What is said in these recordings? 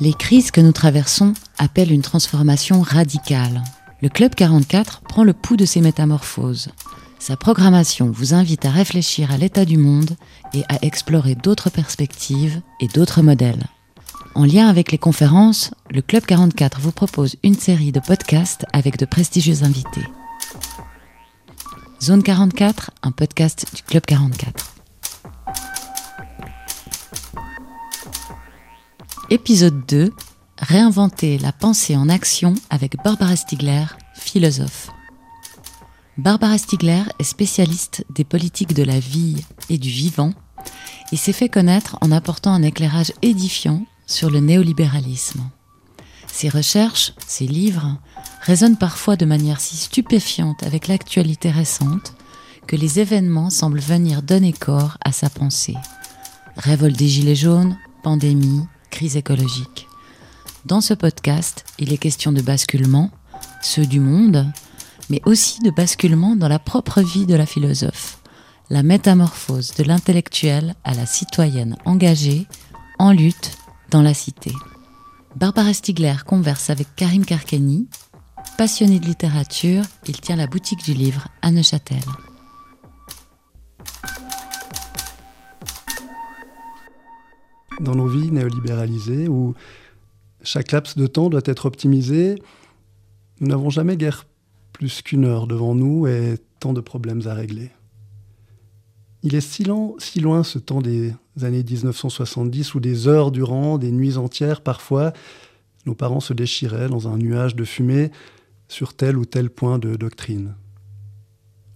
Les crises que nous traversons appellent une transformation radicale. Le Club 44 prend le pouls de ces métamorphoses. Sa programmation vous invite à réfléchir à l'état du monde et à explorer d'autres perspectives et d'autres modèles. En lien avec les conférences, le Club 44 vous propose une série de podcasts avec de prestigieux invités. Zone 44, un podcast du Club 44. Épisode 2 Réinventer la pensée en action avec Barbara Stigler, philosophe. Barbara Stigler est spécialiste des politiques de la vie et du vivant et s'est fait connaître en apportant un éclairage édifiant sur le néolibéralisme. Ses recherches, ses livres, résonnent parfois de manière si stupéfiante avec l'actualité récente que les événements semblent venir donner corps à sa pensée. Révolte des Gilets jaunes, pandémie, crise écologique. Dans ce podcast, il est question de basculement, ceux du monde, mais aussi de basculement dans la propre vie de la philosophe, la métamorphose de l'intellectuel à la citoyenne engagée, en lutte, dans la cité. Barbara Stigler converse avec Karim Karkeni. Passionné de littérature, il tient la boutique du livre à Neuchâtel. Dans nos vies néolibéralisées où chaque laps de temps doit être optimisé, nous n'avons jamais guère plus qu'une heure devant nous et tant de problèmes à régler. Il est si, si loin ce temps des années 1970 où des heures durant, des nuits entières parfois, nos parents se déchiraient dans un nuage de fumée sur tel ou tel point de doctrine.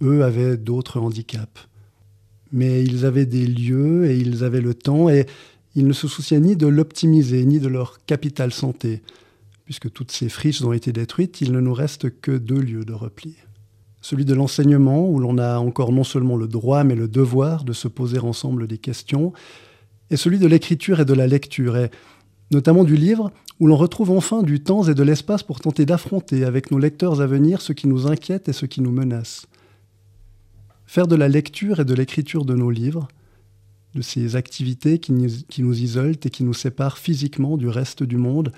Eux avaient d'autres handicaps. Mais ils avaient des lieux et ils avaient le temps et ils ne se souciaient ni de l'optimiser, ni de leur capital santé. Puisque toutes ces friches ont été détruites, il ne nous reste que deux lieux de repli. Celui de l'enseignement, où l'on a encore non seulement le droit, mais le devoir de se poser ensemble des questions, et celui de l'écriture et de la lecture, et notamment du livre, où l'on retrouve enfin du temps et de l'espace pour tenter d'affronter avec nos lecteurs à venir ce qui nous inquiète et ce qui nous menace. Faire de la lecture et de l'écriture de nos livres, de ces activités qui nous, isolent et qui nous séparent physiquement du reste du monde,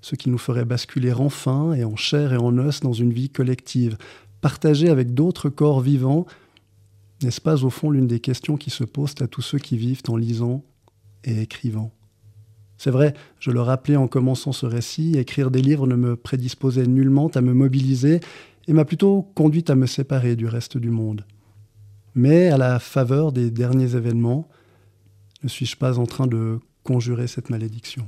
ce qui nous ferait basculer enfin et en chair et en os dans une vie collective, partagée avec d'autres corps vivants, n'est-ce pas au fond l'une des questions qui se posent à tous ceux qui vivent en lisant et écrivant? C'est vrai, je le rappelais en commençant ce récit, écrire des livres ne me prédisposait nullement à me mobiliser et m'a plutôt conduit à me séparer du reste du monde. Mais à la faveur des derniers événements, ne suis-je pas en train de conjurer cette malédiction?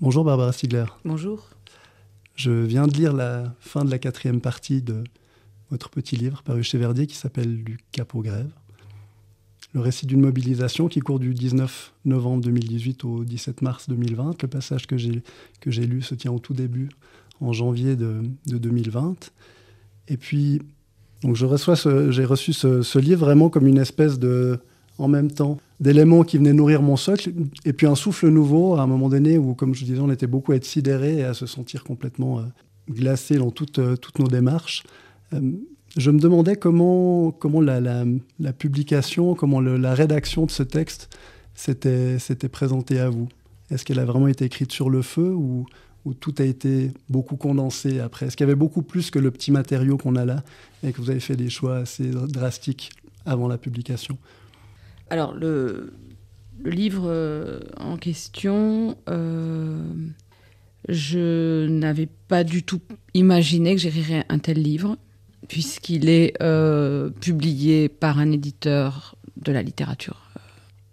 Bonjour Barbara Stigler. Bonjour. Je viens de lire la fin de la quatrième partie de votre petit livre paru chez Verdier qui s'appelle Du cap aux grèves. Le récit d'une mobilisation qui court du 19 novembre 2018 au 17 mars 2020. Le passage que j'ai, que j'ai lu se tient au tout début, en janvier de, de 2020. Et puis, donc j'ai reçu ce, livre vraiment comme une espèce de, en même temps, d'éléments qui venaient nourrir mon socle, et puis un souffle nouveau à un moment donné où, comme je disais, on était beaucoup à être sidérés et à se sentir complètement euh, glacés dans toutes, euh, toutes nos démarches. Euh, je me demandais comment, la, publication, comment la rédaction de ce texte s'était présentée à vous. Est-ce qu'elle a vraiment été écrite sur le feu ou, où tout a été beaucoup condensé après Est-ce qu'il y avait beaucoup plus que le petit matériau qu'on a là et que vous avez fait des choix assez drastiques avant la publication? Alors, le, livre euh, en question, euh, je n'avais pas du tout imaginé que j'écrirais un tel livre, puisqu'il est euh, publié par un éditeur de la littérature.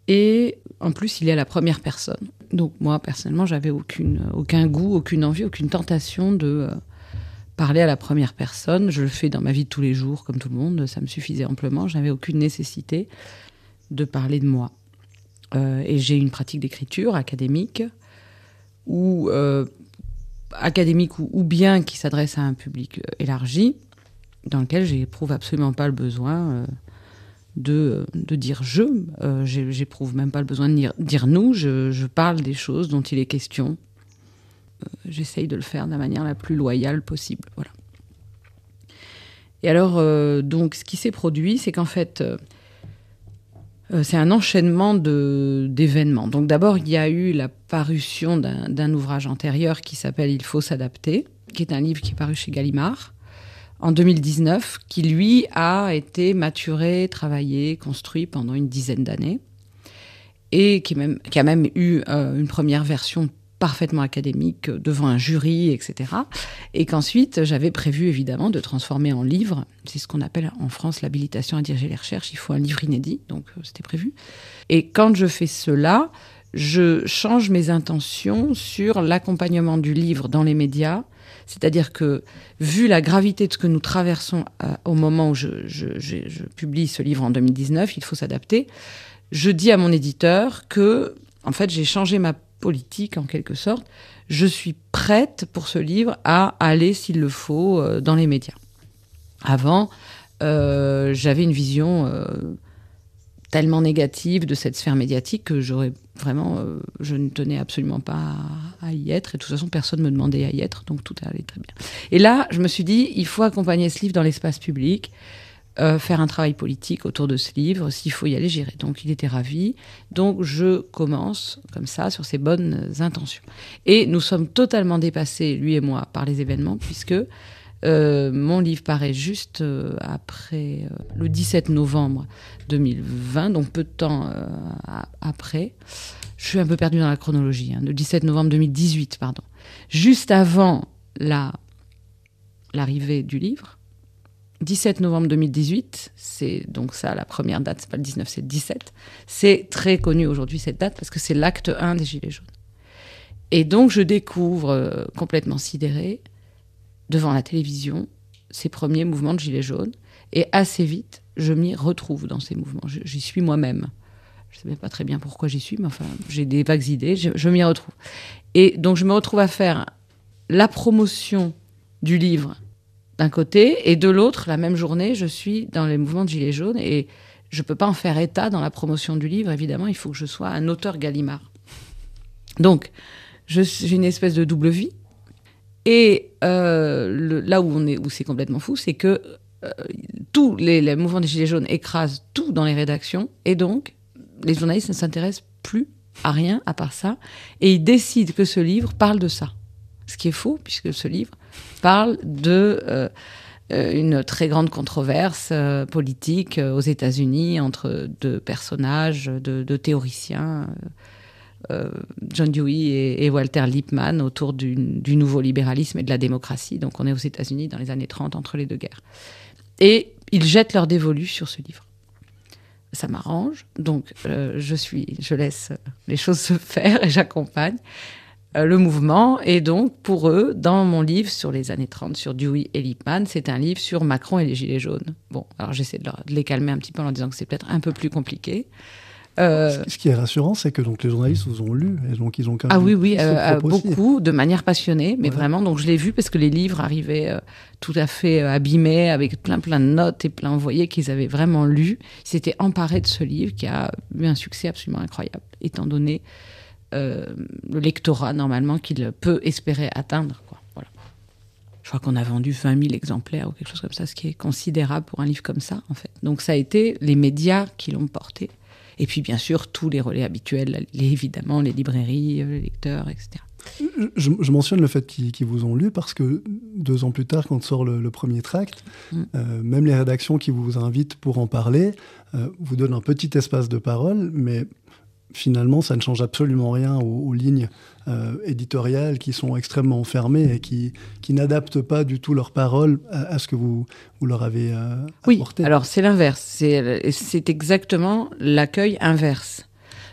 Et en plus, il est à la première personne. Donc moi, personnellement, j'avais aucun goût, aucune envie, aucune tentation de euh, parler à la première personne. Je le fais dans ma vie de tous les jours, comme tout le monde, ça me suffisait amplement. J'avais aucune nécessité de parler de moi. Euh, et j'ai une pratique d'écriture académique, ou euh, académique ou, ou, bien qui s'adresse à un public élargi, dans lequel j'éprouve absolument pas le besoin de, de dire je. Euh, J'éprouve même pas le besoin de dire, dire nous. Je, je, parle des choses dont il est question. Euh, j'essaye de le faire de la manière la plus loyale possible. Voilà. Et alors, euh, donc, ce qui s'est produit, c'est qu'en fait, c'est un enchaînement d'événements. Donc d'abord, il y a eu la parution d'un ouvrage antérieur qui s'appelle Il faut s'adapter, qui est un livre qui est paru chez Gallimard en 2019, qui lui a été maturé, travaillé, construit pendant une dizaine d'années, et qui, a même eu euh, une première version parfaitement académique devant un jury, etc. Et qu'ensuite, j'avais prévu évidemment de transformer en livre. C'est ce qu'on appelle en France l'habilitation à diriger les recherches. Il faut un livre inédit, donc euh, c'était prévu. Et quand je fais cela, je change mes intentions sur l'accompagnement du livre dans les médias. C'est-à-dire que, vu la gravité de ce que nous traversons euh, au moment où je, publie ce livre en 2019, il faut s'adapter. Je dis à mon éditeur que, en fait, j'ai changé ma politique en quelque sorte, je suis prête pour ce livre à aller, s'il le faut, euh, dans les médias. Avant, euh, j'avais une vision tellement négative de cette sphère médiatique que j'aurais vraiment, je ne tenais absolument pas à, y être. Et de toute façon, personne ne me demandait à y être, donc tout allait très bien. Et là, je me suis dit, il faut accompagner ce livre dans l'espace public. Euh, faire un travail politique autour de ce livre. S'il faut y aller, j'irai. Donc il était ravi. Donc je commence comme ça sur ces bonnes intentions. Et nous sommes totalement dépassés, lui et moi, par les événements, puisque euh, mon livre paraît juste euh, après le 17 novembre 2020, donc peu de temps après. Je suis un peu perdue dans la chronologie. Hein, le 17 novembre 2018, pardon. Juste avant la l'arrivée du livre, 17 novembre 2018, c'est donc ça la première date, c'est pas le 19, c'est le 17. C'est très connu aujourd'hui cette date parce que c'est l'acte 1 des Gilets jaunes. Et donc je découvre euh, complètement sidéré devant la télévision ces premiers mouvements de Gilets jaunes et assez vite je m'y retrouve dans ces mouvements. J'y suis moi-même. Je ne sais même pas très bien pourquoi j'y suis, mais enfin j'ai des vagues idées, je, m'y retrouve. Et donc je me retrouve à faire la promotion du livre d'un côté, et de l'autre, la même journée, je suis dans les mouvements de Gilets jaunes, et je ne peux pas en faire état dans la promotion du livre, évidemment, il faut que je sois un auteur Gallimard. Donc, j'ai une espèce de double vie, et euh, là où, on est, où c'est complètement fou, c'est que euh, tous les, mouvements des Gilets jaunes écrasent tout dans les rédactions, et donc, les journalistes ne s'intéressent plus à rien à part ça, et ils décident que ce livre parle de ça. Ce qui est faux, puisque ce livre parle de euh, euh, une très grande controverse politique aux États-Unis entre deux personnages, deux, théoriciens. John Dewey et, Walter Lippmann autour du, nouveau libéralisme et de la démocratie. Donc on est aux États-Unis dans les années 30 entre les deux guerres. Et ils jettent leur dévolu sur ce livre. Ça m'arrange, donc je, suis, je laisse les choses se faire et j'accompagne. Euh, le mouvement. Et donc, pour eux, dans mon livre sur les années 30, sur Dewey et Lippmann, c'est un livre sur Macron et les Gilets jaunes. Bon, alors j'essaie de, les calmer un petit peu en leur disant que c'est peut-être un peu plus compliqué. Euh, ce qui est rassurant, c'est que donc les journalistes vous ont lu et donc ils ont quand même ah oui oui euh, beaucoup de manière passionnée, mais vraiment donc je l'ai vu parce que les livres arrivaient tout à fait abîmés avec plein plein de notes et plein. Vous voyez qu'ils avaient vraiment lu, ils s'étaient emparés de ce livre qui a eu un succès absolument incroyable, étant donné euh, le lectorat normalement qu'il peut espérer atteindre. Quoi. Voilà. Je crois qu'on a vendu 20 000 exemplaires ou quelque chose comme ça, ce qui est considérable pour un livre comme ça, en fait. Donc ça a été les médias qui l'ont porté. Et puis bien sûr, tous les relais habituels, évidemment, les librairies, euh, les lecteurs, etc. Je, mentionne le fait qu'ils vous ont lu parce que deux ans plus tard, quand sort le, premier tract, mm. euh, même les rédactions qui vous invitent pour en parler vous donnent un petit espace de parole, mais finalement, ça ne change absolument rien aux, lignes euh, éditoriales qui sont extrêmement fermées et qui, qui n'adaptent pas du tout leurs paroles à, ce que vous, vous leur avez euh, oui, alors c'est l'inverse. C'est exactement l'accueil inverse.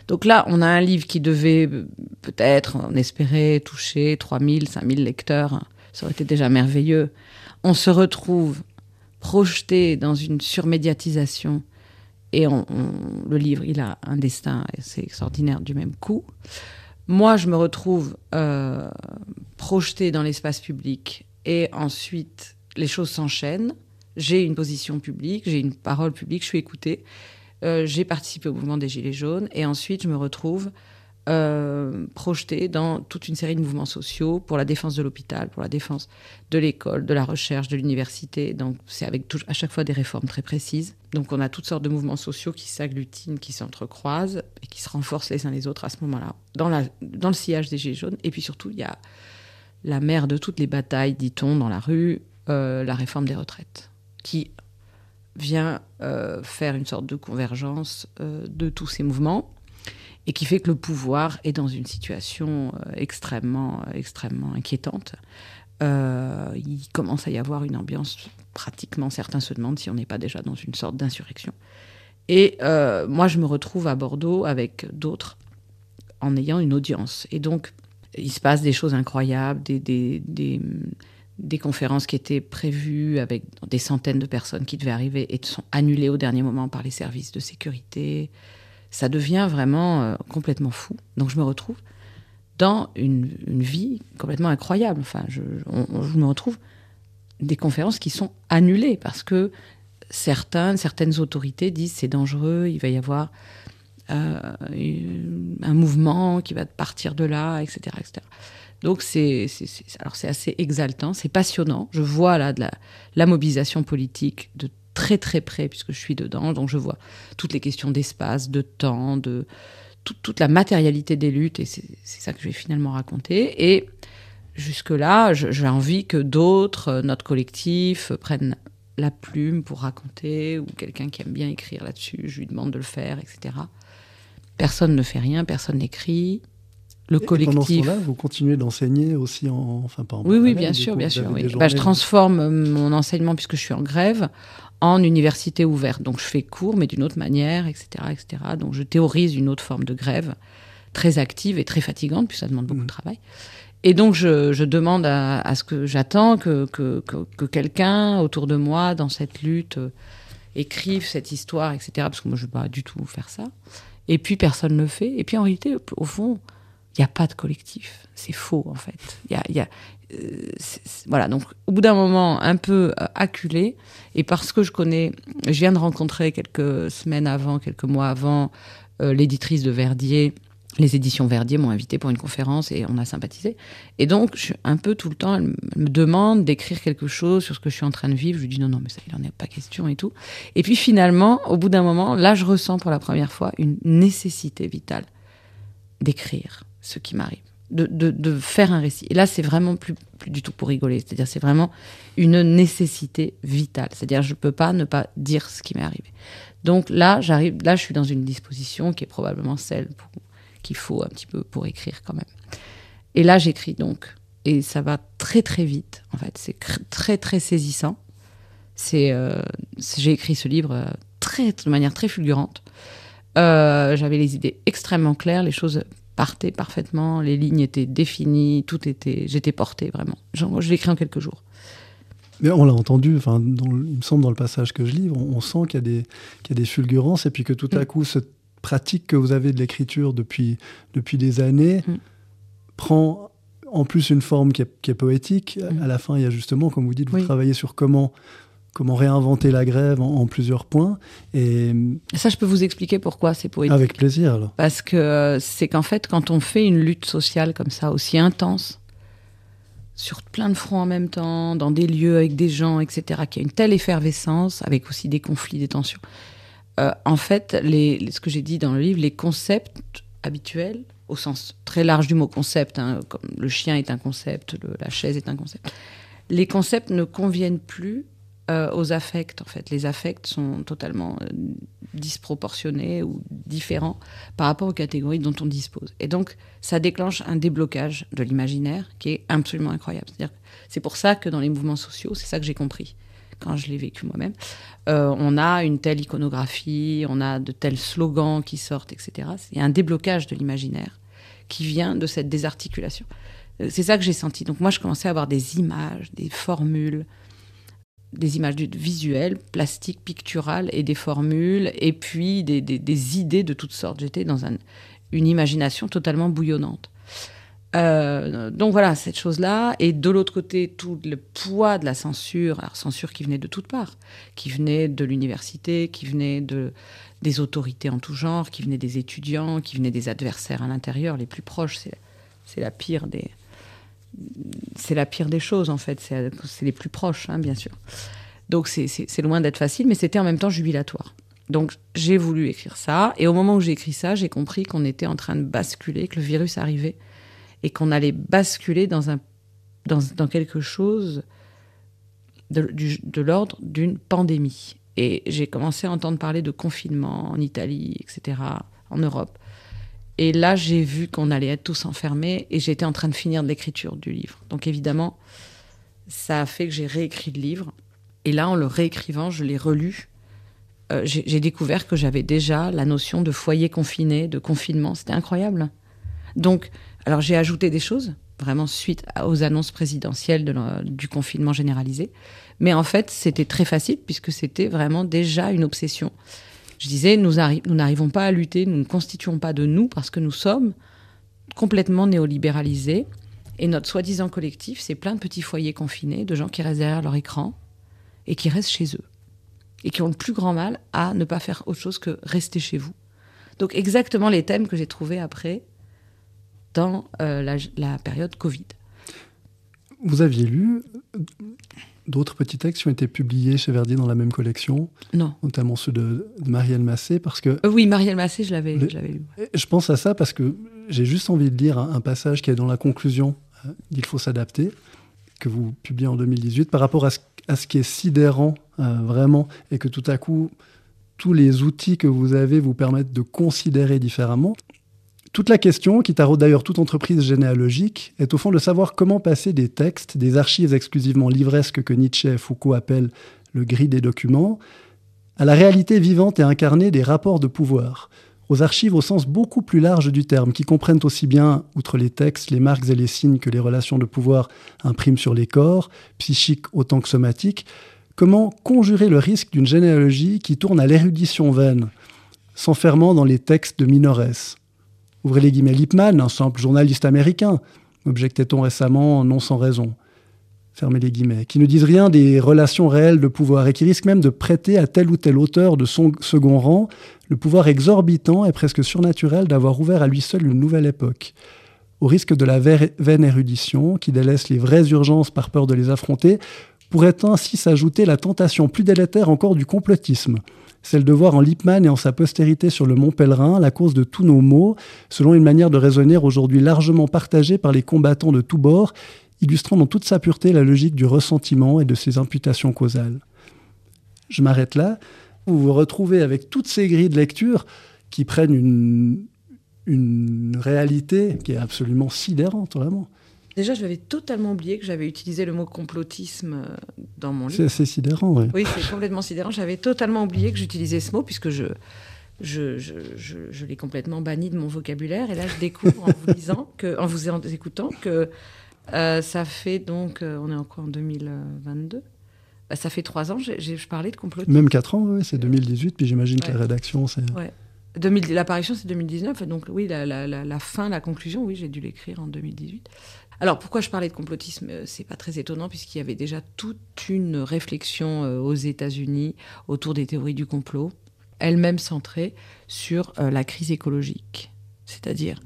Donc là, on a un livre qui devait peut-être, on espérait, toucher 3000, 5000 lecteurs. Ça aurait été déjà merveilleux. On se retrouve projeté dans une surmédiatisation et le livre, il a un destin assez extraordinaire du même coup. Moi, je me retrouve euh, projetée dans l'espace public et ensuite, les choses s'enchaînent. J'ai une position publique, j'ai une parole publique, je suis écoutée. Euh, j'ai participé au mouvement des Gilets jaunes et ensuite, je me retrouve euh, projeté dans toute une série de mouvements sociaux pour la défense de l'hôpital, pour la défense de l'école, de la recherche, de l'université. Donc c'est avec à chaque fois des réformes très précises. Donc on a toutes sortes de mouvements sociaux qui s'agglutinent, qui s'entrecroisent et qui se renforcent les uns les autres à ce moment-là, dans, le sillage des Gilets jaunes. Et puis surtout, il y a la mère de toutes les batailles, dit-on, dans la rue, euh, la réforme des retraites, qui vient euh, faire une sorte de convergence de tous ces mouvements et qui fait que le pouvoir est dans une situation euh, extrêmement, euh, extrêmement inquiétante. Euh, il commence à y avoir une ambiance, pratiquement certains se demandent si on n'est pas déjà dans une sorte d'insurrection. Et moi, je me retrouve à Bordeaux avec d'autres en ayant une audience. Et donc, il se passe des choses incroyables, des, des, des, des, conférences qui étaient prévues avec des centaines de personnes qui devaient arriver et sont annulées au dernier moment par les services de sécurité ça devient vraiment euh, complètement fou. Donc je me retrouve dans une, vie complètement incroyable. Enfin, je, me retrouve des conférences qui sont annulées parce que certaines, certaines autorités disent c'est dangereux, il va y avoir euh, un mouvement qui va partir de là, etc. etc. Donc c'est c'est assez exaltant, c'est passionnant. Je vois là de la, la mobilisation politique de très très près puisque je suis dedans. Donc je vois toutes les questions d'espace, de temps, de toute la matérialité des luttes et c'est ça que je vais finalement raconter. Et jusque-là, j'ai envie que d'autres, euh, notre collectif, prennent la plume pour raconter ou quelqu'un qui aime bien écrire là-dessus, je lui demande de le faire, etc. Personne ne fait rien, personne n'écrit. Le collectif. Pendant ce vous continuez d'enseigner aussi en, enfin pas en Oui, oui, bien sûr, bien sûr. Bah, je transforme mon enseignement puisque je suis en grève en université ouverte. Donc je fais cours, mais d'une autre manière, etc., etc. Donc je théorise une autre forme de grève très active et très fatigante, puis ça demande beaucoup de mmh. travail. Et donc je, demande à, ce que j'attends que, que, quelqu'un autour de moi, dans cette lutte, euh, écrive cette histoire, etc. Parce que moi je ne veux pas du tout faire ça. Et puis personne ne le fait. Et puis en réalité, au fond, il n'y a pas de collectif. C'est faux en fait. Y a, voilà, donc au bout d'un moment un peu euh, acculé, et parce que je connais, je viens de rencontrer quelques semaines avant, quelques mois avant, euh, l'éditrice de Verdier, les éditions Verdier m'ont invité pour une conférence et on a sympathisé. Et donc, je un peu tout le temps, elle me demande d'écrire quelque chose sur ce que je suis en train de vivre. Je lui dis non, non, mais ça, il n'en est pas question et tout. Et puis finalement, au bout d'un moment, là, je ressens pour la première fois une nécessité vitale d'écrire ce qui m'arrive de, faire un récit. Et là, c'est vraiment plus, plus du tout pour rigoler. C'est-à-dire, c'est vraiment une nécessité vitale. C'est-à-dire, je ne peux pas ne pas dire ce qui m'est arrivé. Donc là, j'arrive, là, je suis dans une disposition qui est probablement celle qu'il faut un petit peu pour écrire quand même. Et là, j'écris donc. Et ça va très très vite. En fait, c'est très très saisissant. C'est, euh, j'ai écrit ce livre euh, très, de manière très fulgurante. Euh, j'avais les idées extrêmement claires, les choses partait parfaitement, les lignes étaient définies, tout était, j'étais portée vraiment. je l'ai écrit en quelques jours. Mais on l'a entendu, enfin, il me semble dans le passage que je livre, on, sent qu'il y, a des, qu'il y a des fulgurances et puis que tout à mm. coup, cette pratique que vous avez de l'écriture depuis, depuis des années mm. prend en plus une forme qui est, poétique. Mm. À la fin, il y a justement, comme vous dites, vous travaillez sur comment comment réinventer la grève en, plusieurs points. Et ça, je peux vous expliquer pourquoi c'est poétique. Avec plaisir. Alors. Parce que euh, c'est qu'en fait, quand on fait une lutte sociale comme ça, aussi intense, sur plein de fronts en même temps, dans des lieux avec des gens, etc., qui a une telle effervescence, avec aussi des conflits, des tensions. Euh, en fait, les, ce que j'ai dit dans le livre, les concepts habituels, au sens très large du mot concept, hein, comme le chien est un concept, la chaise est un concept, les concepts ne conviennent plus euh, aux affects. En fait, les affects sont totalement euh, disproportionnés ou différents par rapport aux catégories dont on dispose. Et donc, ça déclenche un déblocage de l'imaginaire qui est absolument incroyable. C'est pour ça que dans les mouvements sociaux, c'est ça que j'ai compris quand je l'ai vécu moi-même. Euh, on a une telle iconographie, on a de tels slogans qui sortent, etc. Il y a un déblocage de l'imaginaire qui vient de cette désarticulation. C'est ça que j'ai senti. Donc moi, je commençais à avoir des images, des formules, des images visuelles, plastiques, picturales et des formules, et puis des, idées de toutes sortes. J'étais dans une imagination totalement bouillonnante. Euh, donc voilà, cette chose-là. Et de l'autre côté, tout le poids de la censure, censure qui venait de toutes parts, qui venait de l'université, qui venait de, des autorités en tout genre, qui venait des étudiants, qui venait des adversaires à l'intérieur, les plus proches. C'est la pire des. C'est la pire des choses, en fait. C'est les plus proches, hein, bien sûr. Donc c'est loin d'être facile, mais c'était en même temps jubilatoire. Donc j'ai voulu écrire ça, et au moment où j'ai écrit ça, j'ai compris qu'on était en train de basculer, que le virus arrivait, et qu'on allait basculer dans, quelque chose de l'ordre d'une pandémie. Et j'ai commencé à entendre parler de confinement en Italie, etc., en Europe. Et là, j'ai vu qu'on allait être tous enfermés et j'étais en train de finir l'écriture du livre. Donc évidemment, ça a fait que j'ai réécrit le livre. Et là, en le réécrivant, je l'ai relu. Euh, j'ai découvert que j'avais déjà la notion de foyer confiné, de confinement. C'était incroyable. Donc, alors j'ai ajouté des choses, vraiment suite aux annonces présidentielles de du confinement généralisé. Mais en fait, c'était très facile puisque c'était vraiment déjà une obsession. Je disais, nous n'arrivons pas à lutter, nous ne constituons pas de nous parce que nous sommes complètement néolibéralisés. Et notre soi-disant collectif, c'est plein de petits foyers confinés, de gens qui restent derrière leur écran et qui restent chez eux. Et qui ont le plus grand mal à ne pas faire autre chose que rester chez vous. Donc exactement les thèmes que j'ai trouvés après dans euh, la, la période Covid. Vous aviez lu d'autres petits textes qui ont été publiés chez Verdi dans la même collection Non. Notamment ceux de, Marielle Massé, parce que... Euh, oui, Marielle Massé, je l'avais lu. Je pense à ça parce que j'ai juste envie de lire un, passage qui est dans la conclusion euh, d'Il faut s'adapter, que vous publiez en 2018, par rapport à ce, à ce qui est sidérant, euh, vraiment, et que tout à coup, tous les outils que vous avez vous permettent de considérer différemment. Toute la question, qui taraude d'ailleurs toute entreprise généalogique, est au fond de savoir comment passer des textes, des archives exclusivement livresques que Nietzsche et Foucault appellent le gris des documents, à la réalité vivante et incarnée des rapports de pouvoir, aux archives au sens beaucoup plus large du terme, qui comprennent aussi bien, outre les textes, les marques et les signes que les relations de pouvoir impriment sur les corps, psychiques autant que somatiques, comment conjurer le risque d'une généalogie qui tourne à l'érudition vaine, s'enfermant dans les textes de Minorès, Ouvrez les guillemets, Lippmann, un simple journaliste américain, objectait-on récemment, non sans raison. Fermez les guillemets, qui ne disent rien des relations réelles de pouvoir et qui risquent même de prêter à tel ou tel auteur de son second rang le pouvoir exorbitant et presque surnaturel d'avoir ouvert à lui seul une nouvelle époque. Au risque de la vaine érudition, qui délaisse les vraies urgences par peur de les affronter, pourrait ainsi s'ajouter la tentation plus délétère encore du complotisme, celle de voir en Lippmann et en sa postérité sur le mont Pèlerin la cause de tous nos maux, selon une manière de raisonner aujourd'hui largement partagée par les combattants de tous bords, illustrant dans toute sa pureté la logique du ressentiment et de ses imputations causales. Je m'arrête là. Vous vous retrouvez avec toutes ces grilles de lecture qui prennent une, une réalité qui est absolument sidérante, vraiment. Déjà, j'avais totalement oublié que j'avais utilisé le mot complotisme euh, dans mon livre. C'est assez sidérant, oui. Oui, c'est complètement sidérant. J'avais totalement oublié que j'utilisais ce mot puisque je, je, je, je, l'ai complètement banni de mon vocabulaire. Et là, je découvre en vous lisant, que, en vous écoutant, que euh, ça fait donc, euh, on est encore en 2022. Bah, ça fait trois ans, je parlais de complotisme. Même quatre ans, oui, c'est 2018, puis j'imagine que la rédaction, c'est... Ouais. L'apparition, c'est 2019, donc oui, la, la, la, la, fin, la conclusion, oui, j'ai dû l'écrire en 2018. Alors pourquoi je parlais de complotisme euh, C'est pas très étonnant puisqu'il y avait déjà toute une réflexion euh, aux États-Unis autour des théories du complot, elle-même centrée sur euh, la crise écologique. C'est-à-dire,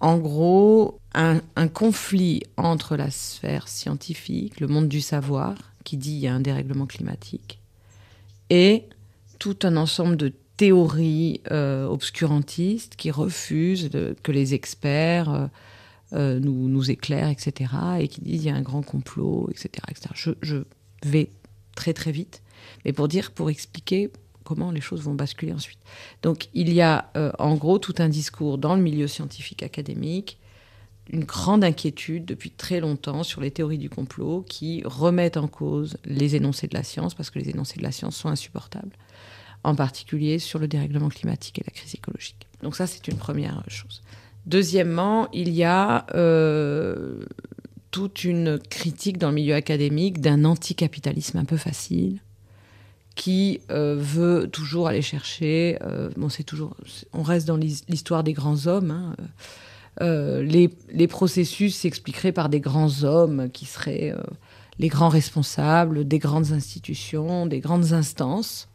en gros, un, conflit entre la sphère scientifique, le monde du savoir, qui dit il y a un dérèglement climatique, et tout un ensemble de théories obscurantistes qui refusent que les experts nous, nous éclaire, etc., et qui disent il y a un grand complot, etc. etc. Je, vais très très vite, mais pour dire, pour expliquer comment les choses vont basculer ensuite. Donc il y a euh, en gros tout un discours dans le milieu scientifique académique, une grande inquiétude depuis très longtemps sur les théories du complot qui remettent en cause les énoncés de la science, parce que les énoncés de la science sont insupportables, en particulier sur le dérèglement climatique et la crise écologique. Donc ça, c'est une première chose. Deuxièmement, il y a euh, toute une critique dans le milieu académique d'un anticapitalisme un peu facile qui euh, veut toujours aller chercher. Euh, bon, c'est toujours, on reste dans l'histoire des grands hommes. Hein, les, les, processus s'expliqueraient par des grands hommes qui seraient les grands responsables des grandes institutions, des grandes instances.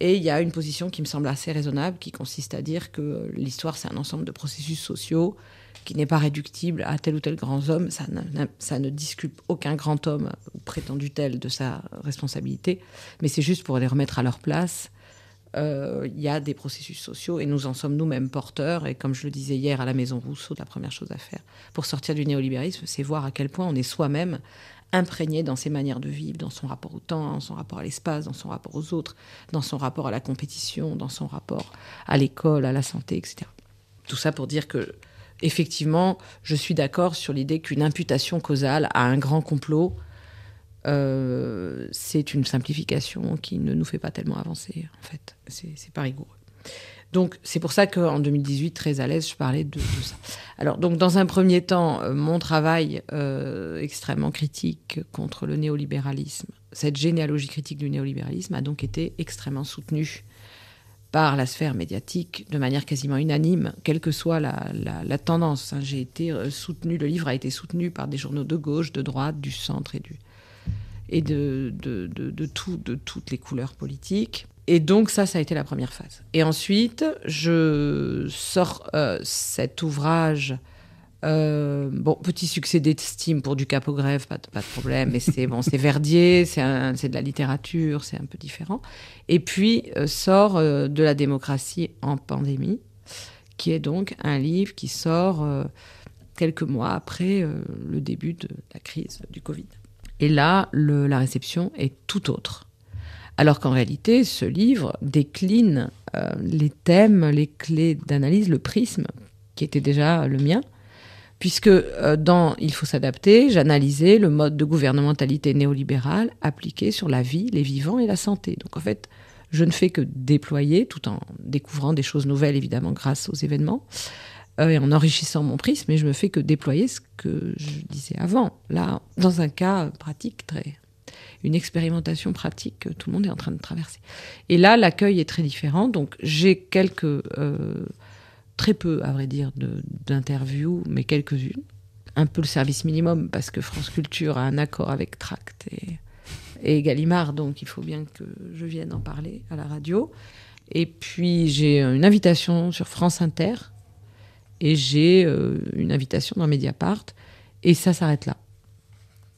Et il y a une position qui me semble assez raisonnable, qui consiste à dire que l'histoire, c'est un ensemble de processus sociaux qui n'est pas réductible à tel ou tel grand homme. Ça, ça ne disculpe aucun grand homme ou prétendu tel de sa responsabilité, mais c'est juste pour les remettre à leur place euh, il y a des processus sociaux et nous en sommes nous-mêmes porteurs. Et comme je le disais hier à la Maison Rousseau, la première chose à faire pour sortir du néolibéralisme, c'est voir à quel point on est soi-même imprégné dans ses manières de vivre, dans son rapport au temps, dans son rapport à l'espace, dans son rapport aux autres, dans son rapport à la compétition, dans son rapport à l'école, à la santé, etc. Tout ça pour dire que, effectivement, je suis d'accord sur l'idée qu'une imputation causale à un grand complot euh, c'est une simplification qui ne nous fait pas tellement avancer, en fait. C'est pas rigoureux. Donc, c'est pour ça qu'en 2018, très à l'aise, je parlais de, ça. Alors, donc, dans un premier temps, euh, mon travail euh, extrêmement critique contre le néolibéralisme, cette généalogie critique du néolibéralisme a donc été extrêmement soutenue par la sphère médiatique de manière quasiment unanime, quelle que soit la, tendance. J'ai été soutenu, le livre a été soutenu par des journaux de gauche, de droite, du centre et du, et de, de, de, tout, de toutes les couleurs politiques. Et donc ça, ça a été la première phase. Et ensuite, je sors euh, cet ouvrage. Euh, bon, petit succès d'estime pour du capogrève, pas, pas de problème, mais c'est bon, Verdier, c'est de la littérature, c'est un peu différent. Et puis euh, sort de la démocratie en pandémie, qui est donc un livre qui sort quelques mois après le début de la crise du Covid. Et là, la réception est tout autre. Alors qu'en réalité, ce livre décline euh, les thèmes, les clés d'analyse, le prisme, qui était déjà le mien, puisque euh, dans Il faut s'adapter, j'analysais le mode de gouvernementalité néolibérale appliqué sur la vie, les vivants et la santé. Donc en fait, je ne fais que déployer, tout en découvrant des choses nouvelles, évidemment, grâce aux événements, euh, et en enrichissant mon prisme, mais je me fais que déployer ce que je disais avant. Là, dans un cas pratique, très, une expérimentation pratique que tout le monde est en train de traverser. Et là, l'accueil est très différent. Donc, j'ai quelques, euh, très peu, à vrai dire, d'interviews, mais quelques-unes. Un peu le service minimum, parce que France Culture a un accord avec Tract et, et Gallimard, donc il faut bien que je vienne en parler à la radio. Et puis, j'ai une invitation sur France Inter et j'ai euh, une invitation dans Mediapart et ça s'arrête là.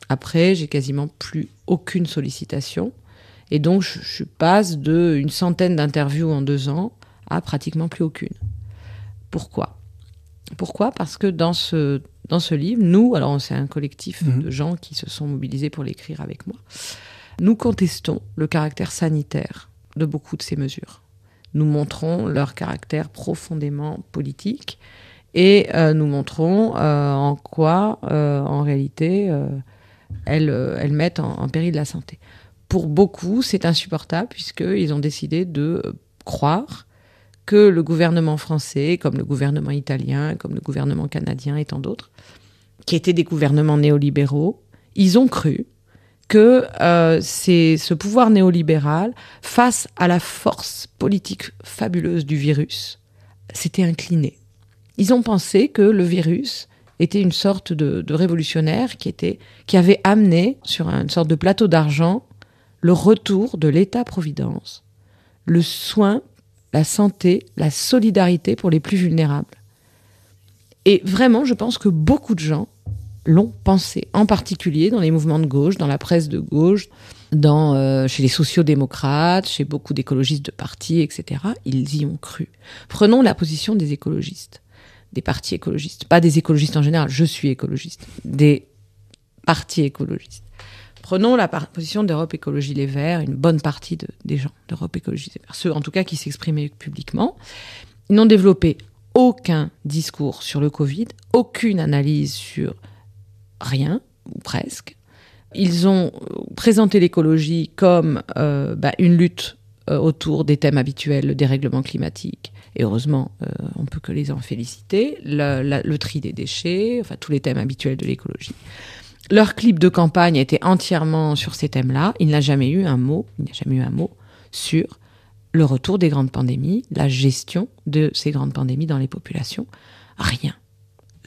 Après, j'ai quasiment plus aucune sollicitation et donc je, passe de une centaine d'interviews en deux ans à pratiquement plus aucune. Pourquoi? Pourquoi? Parce que dans ce dans ce livre, nous, alors c'est un collectif mhm. de gens qui se sont mobilisés pour l'écrire avec moi, nous contestons le caractère sanitaire de beaucoup de ces mesures. Nous montrons leur caractère profondément politique et euh, nous montrons euh, en quoi, euh, en réalité, elles, elles, mettent en, péril la santé. Pour beaucoup, c'est insupportable puisqu'ils ont décidé de croire que le gouvernement français, comme le gouvernement italien, comme le gouvernement canadien et tant d'autres, qui étaient des gouvernements néolibéraux, ils ont cru que euh, c'est ce pouvoir néolibéral, face à la force politique fabuleuse du virus, s'était incliné. Ils ont pensé que le virus était une sorte de, révolutionnaire qui, était, qui avait amené sur une sorte de plateau d'argent le retour de l'État-providence, le soin, la santé, la solidarité pour les plus vulnérables. Et vraiment, je pense que beaucoup de gens l'ont pensé, en particulier dans les mouvements de gauche, dans la presse de gauche, dans, euh, chez les sociodémocrates, chez beaucoup d'écologistes de partis, etc. Ils y ont cru. Prenons la position des écologistes des partis écologistes, pas des écologistes en général, je suis écologiste, des partis écologistes. Prenons la position d'Europe Écologie Les Verts, une bonne partie des gens d'Europe Écologie Les Verts, ceux en tout cas qui s'exprimaient publiquement. N'ont développé aucun discours sur le Covid, aucune analyse sur rien, ou presque. Ils ont présenté l'écologie comme euh, bah, une lutte euh, autour des thèmes habituels, le dérèglement climatique, et heureusement, euh, on peut que les en féliciter, le, tri des déchets, enfin tous les thèmes habituels de l'écologie. Leur clip de campagne était entièrement sur ces thèmes-là. Il n'a jamais eu un mot, il n'y a jamais eu un mot sur le retour des grandes pandémies, la gestion de ces grandes pandémies dans les populations. Rien.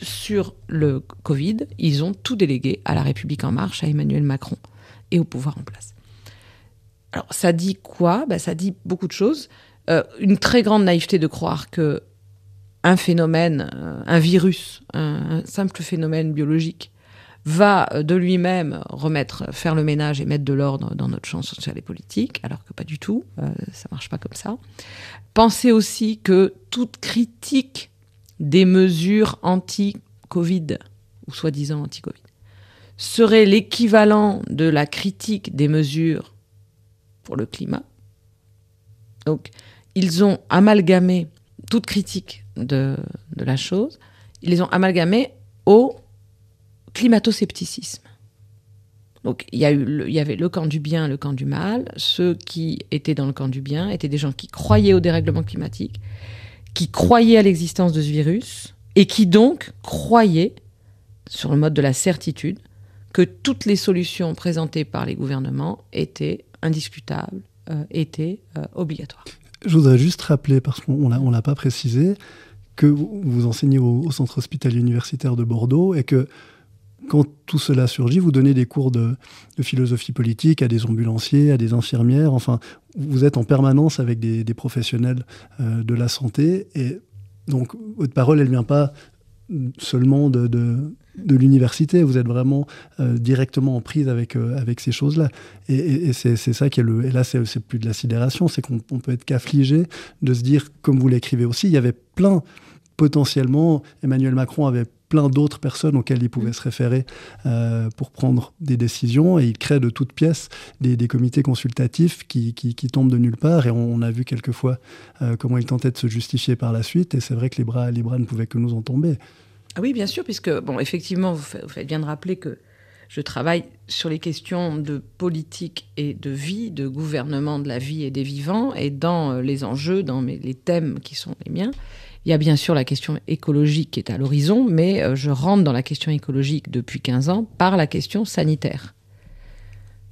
sur le Covid, ils ont tout délégué à la République en marche, à Emmanuel Macron et au pouvoir en place. Alors ça dit quoi? Ben, Ça dit beaucoup de choses. Euh, une très grande naïveté de croire que un phénomène, euh, un virus, un, simple phénomène biologique, va euh, de lui-même remettre, faire le ménage et mettre de l'ordre dans notre champ social et politique, alors que pas du tout, ça marche pas comme ça. Pensez aussi que toute critique des mesures anti-Covid, ou soi-disant anti-Covid, serait l'équivalent de la critique des mesures pour le climat. Donc, ils ont amalgamé toute critique de, la chose, ils les ont amalgamés au climato-scepticisme. Donc il y, a eu il y avait le camp du bien, le camp du mal. Ceux qui étaient dans le camp du bien étaient des gens qui croyaient au dérèglement climatique, qui croyaient à l'existence de ce virus, et qui donc croyaient, sur le mode de la certitude, que toutes les solutions présentées par les gouvernements étaient indiscutables, euh, étaient euh, obligatoires. Je voudrais juste rappeler, parce qu'on ne l'a pas précisé, que vous enseignez au, centre hospitalier universitaire de Bordeaux et que quand tout cela surgit, vous donnez des cours de, philosophie politique à des ambulanciers, à des infirmières. Enfin, vous êtes en permanence avec des, professionnels euh, de la santé. Et donc, votre parole, elle ne vient pas seulement de l'université. Vous êtes vraiment euh, directement en prise avec, euh, avec ces choses-là. Et, c'est ça qui est le. Et là, c'est plus de la sidération, c'est qu'on peut être qu'affligé de se dire, comme vous l'écrivez aussi, il y avait plein, potentiellement, Emmanuel Macron avait plein d'autres personnes auxquelles il pouvait se référer euh, pour prendre des décisions. Et il crée de toutes pièces des, comités consultatifs qui, qui, tombent de nulle part. Et on, a vu quelquefois comment il tentait de se justifier par la suite. Et c'est vrai que les bras, les bras ne pouvaient que nous en tomber. Ah oui, bien sûr, puisque, bon, effectivement, vous faites bien de rappeler que je travaille sur les questions de politique et de vie, de gouvernement de la vie et des vivants, et dans euh, les enjeux, dans les thèmes qui sont les miens, il y a bien sûr la question écologique qui est à l'horizon, mais euh, je rentre dans la question écologique depuis 15 ans par la question sanitaire.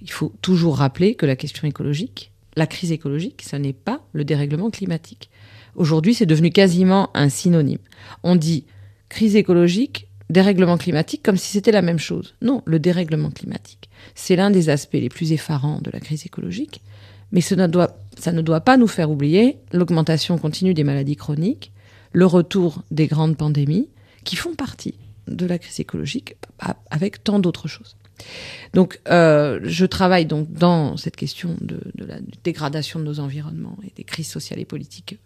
Il faut toujours rappeler que la question écologique, la crise écologique, ce n'est pas le dérèglement climatique. Aujourd'hui, c'est devenu quasiment un synonyme. On dit crise écologique, dérèglement climatique, comme si c'était la même chose. Non, le dérèglement climatique, c'est l'un des aspects les plus effarants de la crise écologique, mais ça ne doit, pas nous faire oublier l'augmentation continue des maladies chroniques, le retour des grandes pandémies, qui font partie de la crise écologique, avec tant d'autres choses. Donc, euh, je travaille donc dans cette question de, la dégradation de nos environnements et des crises sociales et politiques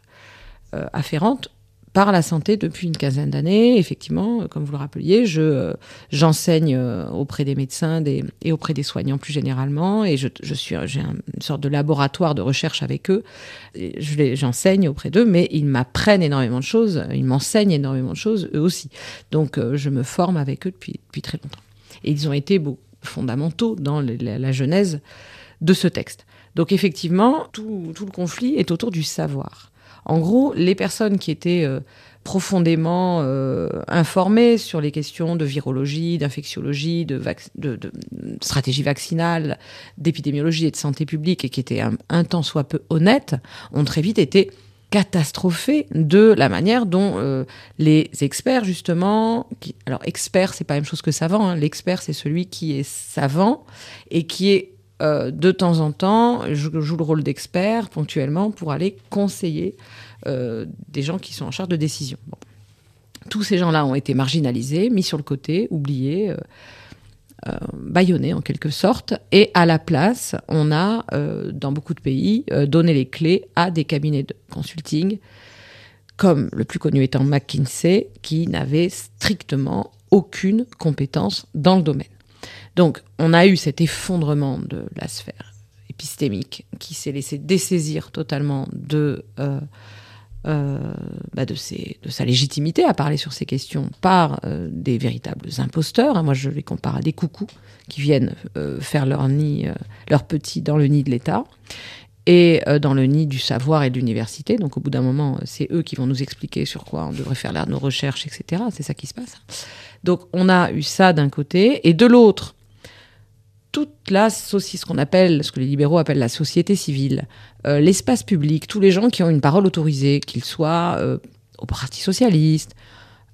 euh, afférentes par la santé depuis une quinzaine d'années. Effectivement, euh, comme vous le rappeliez, je euh, j'enseigne euh, auprès des médecins et auprès des soignants plus généralement, et je, je suis j'ai une sorte de laboratoire de recherche avec eux. Je j'enseigne auprès d'eux, mais ils m'apprennent énormément de choses, ils m'enseignent énormément de choses eux aussi. Donc, je me forme avec eux depuis depuis très longtemps. Et ils ont été fondamentaux dans la, la genèse de ce texte. Donc effectivement, tout, tout le conflit est autour du savoir. En gros, les personnes qui étaient euh, profondément euh, informées sur les questions de virologie, d'infectiologie, de, stratégie vaccinale, d'épidémiologie et de santé publique, et qui étaient un, temps soit peu honnêtes, ont très vite été catastrophées de la manière dont euh, les experts justement alors expert c'est pas la même chose que savant hein. l'expert c'est celui qui est savant et qui est euh, de temps en temps, je joue le rôle d'expert ponctuellement pour aller conseiller euh, des gens qui sont en charge de décision. Tous ces gens-là ont été marginalisés, mis sur le côté, oubliés, euh, euh en quelque sorte. Et à la place, on a, dans beaucoup de pays, donné les clés à des cabinets de consulting, comme le plus connu étant McKinsey, qui n'avait strictement aucune compétence dans le domaine. Donc, on a eu cet effondrement de la sphère épistémique qui s'est laissé dessaisir totalement de, euh, euh, bah, de, sa légitimité à parler sur ces questions par euh, des véritables imposteurs. Moi, je les compare à des coucous qui viennent faire leur nid, leur petit dans le nid de l'État et dans le nid du savoir et de l'université. Donc, au bout d'un moment, c'est eux qui vont nous expliquer sur quoi on devrait faire nos recherches, etc. C'est ça qui se passe. Donc, on a eu ça d'un côté, et de l'autre, toute la ce qu'on appelle, ce que les libéraux appellent la société civile, euh, l'espace public, tous les gens qui ont une parole autorisée, qu'ils soient euh, au Parti socialiste,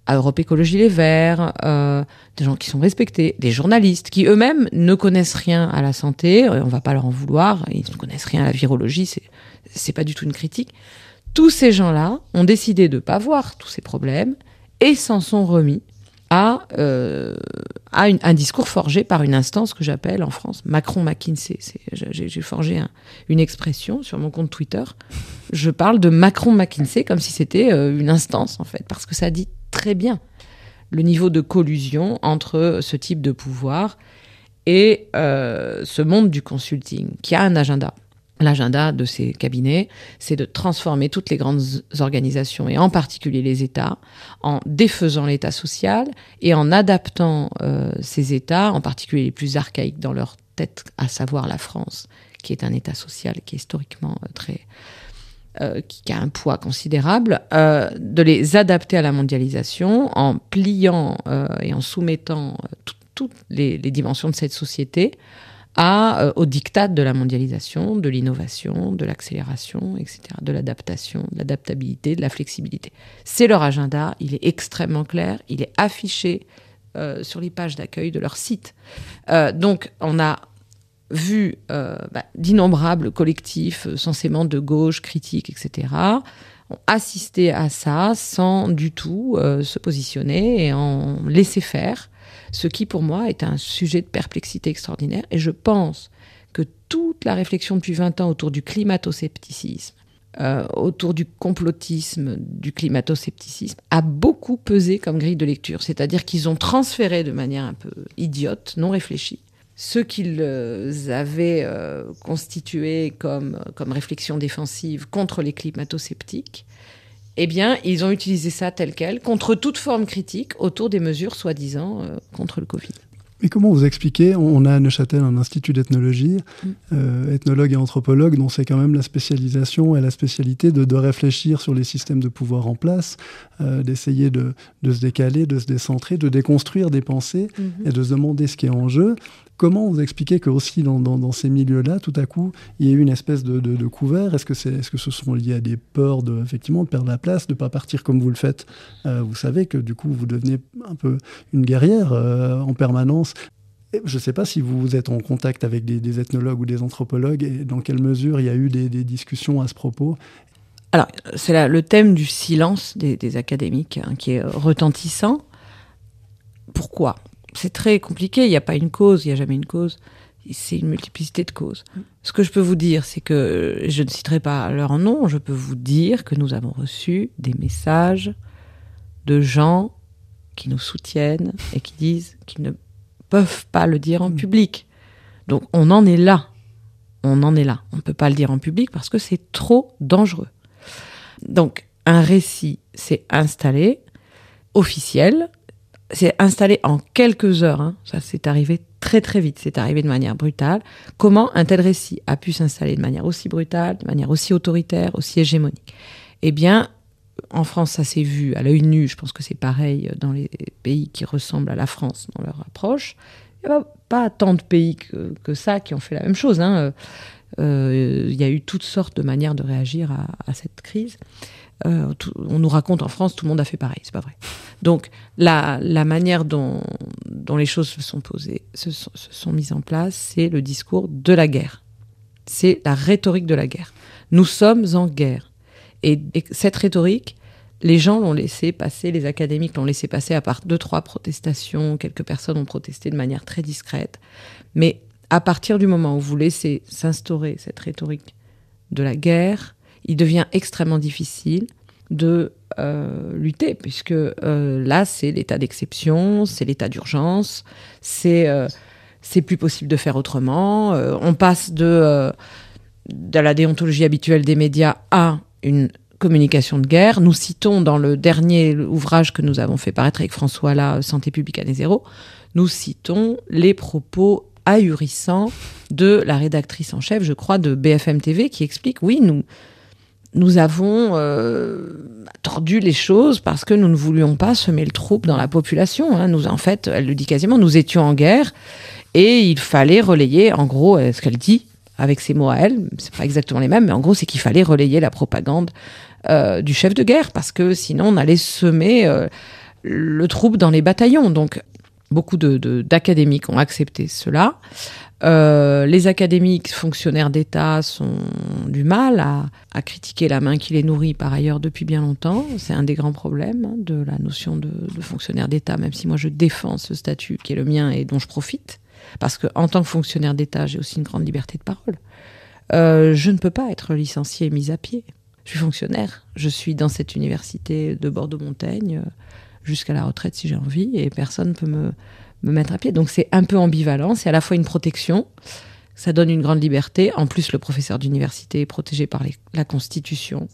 à Europe Écologie Les Verts, euh, des gens qui sont respectés, des journalistes qui eux-mêmes ne connaissent rien à la santé, on va pas leur en vouloir, ils ne connaissent rien à la virologie, c'est c'est pas du tout une critique. Tous ces gens-là ont décidé de pas voir tous ces problèmes et s'en sont remis à, euh, à un discours forgé par une instance que j'appelle en France Macron-McKinsey. J'ai forgé une expression sur mon compte Twitter. Je parle de Macron-McKinsey comme si c'était euh, une instance, en fait, parce que ça dit très bien le niveau de collusion entre ce type de pouvoir et euh, ce monde du consulting, qui a un agenda l'agenda de ces cabinets, c'est de transformer toutes les grandes organisations, et en particulier les États, en défaisant l'État social et en adaptant euh, ces États, en particulier les plus archaïques dans leur tête, à savoir la France, qui est un État social qui est historiquement euh, très... Euh, qui a un poids considérable, de les adapter à la mondialisation en pliant et en soumettant toutes les, les dimensions de cette société à, euh, au diktat de la mondialisation, de l'innovation, de l'accélération, etc., de l'adaptation, de l'adaptabilité, de la flexibilité. C'est leur agenda, il est extrêmement clair, il est affiché euh, sur les pages d'accueil de leur site. Euh, donc, on a vu bah, d'innombrables collectifs censément de gauche, critiques, etc., ont assisté à ça sans du tout se positionner et en laisser faire ce qui pour moi est un sujet de perplexité extraordinaire. Et je pense que toute la réflexion depuis 20 ans autour du climato-scepticisme, euh, autour du complotisme, du climato-scepticisme, a beaucoup pesé comme grille de lecture. C'est-à-dire qu'ils ont transféré de manière un peu idiote, non réfléchie, ce qu'ils avaient euh, constitué comme, comme réflexion défensive contre les climato-sceptiques eh bien, ils ont utilisé ça tel quel, contre toute forme critique, autour des mesures soi-disant euh, contre le Covid. Mais comment vous expliquez On a à Neuchâtel un institut d'ethnologie, mm. euh, ethnologue et anthropologue, dont c'est quand même la spécialisation et la spécialité de, réfléchir sur les systèmes de pouvoir en place, euh, d'essayer de, se décaler, de se décentrer, de déconstruire des pensées mm-hmm. et de se demander ce qui est en jeu. Comment vous expliquez que aussi dans, ces milieux-là, tout à coup, il y a eu une espèce de, couvert? Est-ce que, ce sont liés à des peurs de, effectivement, de perdre la place, de ne pas partir comme vous le faites? Euh, Vous savez que du coup, vous devenez un peu une guerrière euh, en permanence. Je ne sais pas si vous êtes en contact avec des, ethnologues ou des anthropologues et dans quelle mesure il y a eu des, discussions à ce propos? Alors, c'est le thème du silence des, académiques hein, qui est retentissant. Pourquoi? C'est très compliqué. Il n'y a pas une cause, il n'y a jamais une cause. C'est une multiplicité de causes. Mm. Ce que je peux vous dire, c'est que je ne citerai pas leur nom, je peux vous dire que nous avons reçu des messages de gens qui nous soutiennent et qui disent qu'ils ne peuvent pas le dire en mm. public. Donc on en est là. On en est là. On ne peut pas le dire en public parce que c'est trop dangereux. Donc un récit s'est installé, officiel, c'est installé en quelques heures. Hein. Ça s'est arrivé très très vite. C'est arrivé de manière brutale. Comment un tel récit a pu s'installer de manière aussi brutale, de manière aussi autoritaire, aussi hégémonique? Eh bien, en France, ça s'est vu à l'œil nu. Je pense que c'est pareil dans les pays qui ressemblent à la France dans leur approche. Il n'y a pas tant de pays que, ça qui ont fait la même chose. Hein. Euh, il y a eu toutes sortes de manières de réagir à cette crise. Euh, on nous raconte en France, tout le monde a fait pareil, c'est pas vrai. Donc la, manière dont, les choses se sont posées, se sont, se sont mises en place, c'est le discours de la guerre. C'est la rhétorique de la guerre. Nous sommes en guerre. Et, cette rhétorique, les gens l'ont laissé passer, les académiques l'ont laissé passer à part deux, trois protestations, quelques personnes ont protesté de manière très discrète. Mais à partir du moment où vous laissez s'instaurer cette rhétorique de la guerre, il devient extrêmement difficile de euh, lutter, puisque euh, là, c'est l'état d'exception, c'est l'état d'urgence, c'est euh, plus possible de faire autrement. on passe de, de la déontologie habituelle des médias à une communication de guerre. Nous citons dans le dernier ouvrage que nous avons fait paraître avec François là, Santé publique année zéro, nous citons les propos ahurissants de la rédactrice en chef, je crois, de BFM TV, qui explique, oui, nous, nous avons euh, tordu les choses parce que nous ne voulions pas semer le trouble dans la population. Hein. Nous, en fait, elle le dit quasiment, nous étions en guerre et il fallait relayer, en gros, euh, ce qu'elle dit avec ses mots à elle, c'est pas exactement les mêmes, mais en gros, c'est qu'il fallait relayer la propagande euh, du chef de guerre parce que sinon on allait semer le trouble dans les bataillons. Donc, beaucoup d'académiques de, ont accepté cela. Euh, les académiques fonctionnaires d'État sont du mal à, critiquer la main qui les nourrit par ailleurs depuis bien longtemps. C'est un des grands problèmes hein, de la notion de, fonctionnaire d'État, même si moi je défends ce statut qui est le mien et dont je profite. Parce qu'en tant que fonctionnaire d'État, j'ai aussi une grande liberté de parole. Euh, je ne peux pas être licencié et mis à pied. Je suis fonctionnaire. Je suis dans cette université de Bordeaux-Montaigne jusqu'à la retraite si j'ai envie et personne ne peut me, me mettre à pied. Donc c'est un peu ambivalent. C'est à la fois une protection, ça donne une grande liberté. En plus, le professeur d'université est protégé par la Constitution,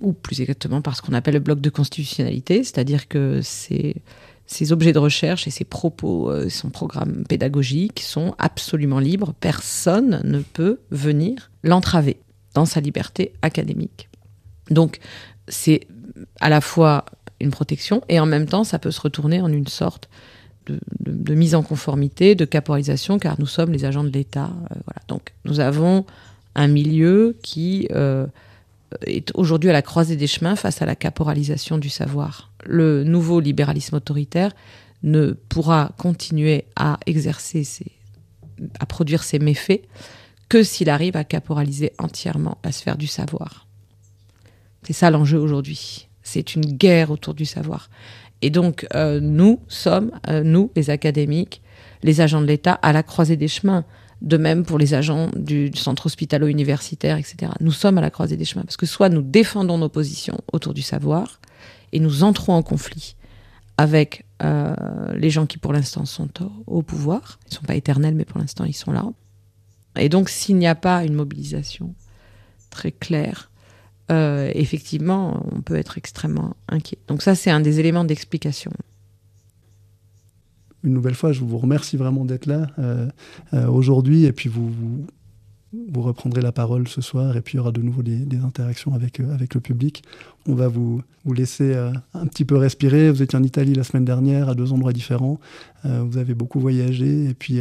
ou plus exactement par ce qu'on appelle le bloc de constitutionnalité, c'est-à-dire que c'est ses objets de recherche et ses propos, euh, son programme pédagogique sont absolument libres. Personne ne peut venir l'entraver dans sa liberté académique. Donc, c'est à la fois une protection et en même temps, ça peut se retourner en une sorte de, mise en conformité, de caporalisation, car nous sommes les agents de l'État. Euh, voilà. Donc, nous avons un milieu qui euh, est aujourd'hui à la croisée des chemins face à la caporalisation du savoir. Le nouveau libéralisme autoritaire ne pourra continuer à exercer ses, à produire ses méfaits que s'il arrive à caporaliser entièrement la sphère du savoir. C'est ça l'enjeu aujourd'hui. C'est une guerre autour du savoir. Et donc, euh, nous sommes, euh, nous, les académiques, les agents de l'État, à la croisée des chemins. De même pour les agents du centre hospitalo-universitaire, etc. Nous sommes à la croisée des chemins parce que soit nous défendons nos positions autour du savoir et nous entrons en conflit avec euh, les gens qui pour l'instant sont au, pouvoir. Ils ne sont pas éternels, mais pour l'instant ils sont là. Et donc s'il n'y a pas une mobilisation très claire, euh, effectivement, on peut être extrêmement inquiet. Donc ça, c'est un des éléments d'explication une nouvelle fois, je vous remercie vraiment d'être là euh, euh, aujourd'hui. Et puis, vous, reprendrez la parole ce soir. Et puis, il y aura de nouveau des, interactions avec, avec le public. On va vous, vous laisser un petit peu respirer. Vous étiez en Italie la semaine dernière, à deux endroits différents. vous avez beaucoup voyagé. Et puis,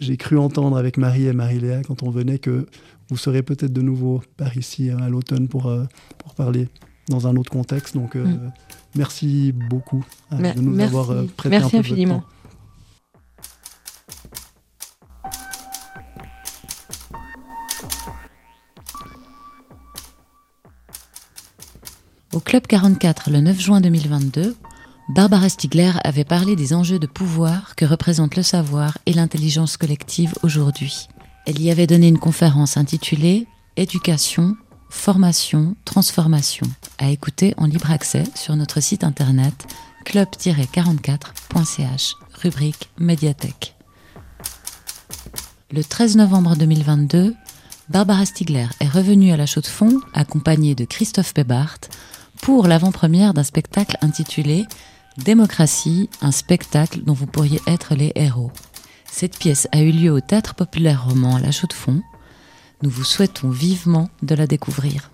j'ai cru entendre avec Marie et Marie-Léa, quand on venait, que vous serez peut-être de nouveau par ici à l'automne pour, pour parler dans un autre contexte. Donc, euh, mm. merci beaucoup euh, de nous avoir euh, prêté merci un peu infiniment. De temps. Au Club 44, le 9 juin 2022, Barbara Stigler avait parlé des enjeux de pouvoir que représentent le savoir et l'intelligence collective aujourd'hui. Elle y avait donné une conférence intitulée Éducation, formation, transformation, à écouter en libre accès sur notre site internet club-44.ch, rubrique médiathèque. Le 13 novembre 2022, Barbara Stigler est revenue à la Chaux-de-Fonds, accompagnée de Christophe Pebart, pour l'avant-première d'un spectacle intitulé Démocratie, un spectacle dont vous pourriez être les héros. Cette pièce a eu lieu au Théâtre Populaire Roman à la Chaux-de-Fonds nous vous souhaitons vivement de la découvrir.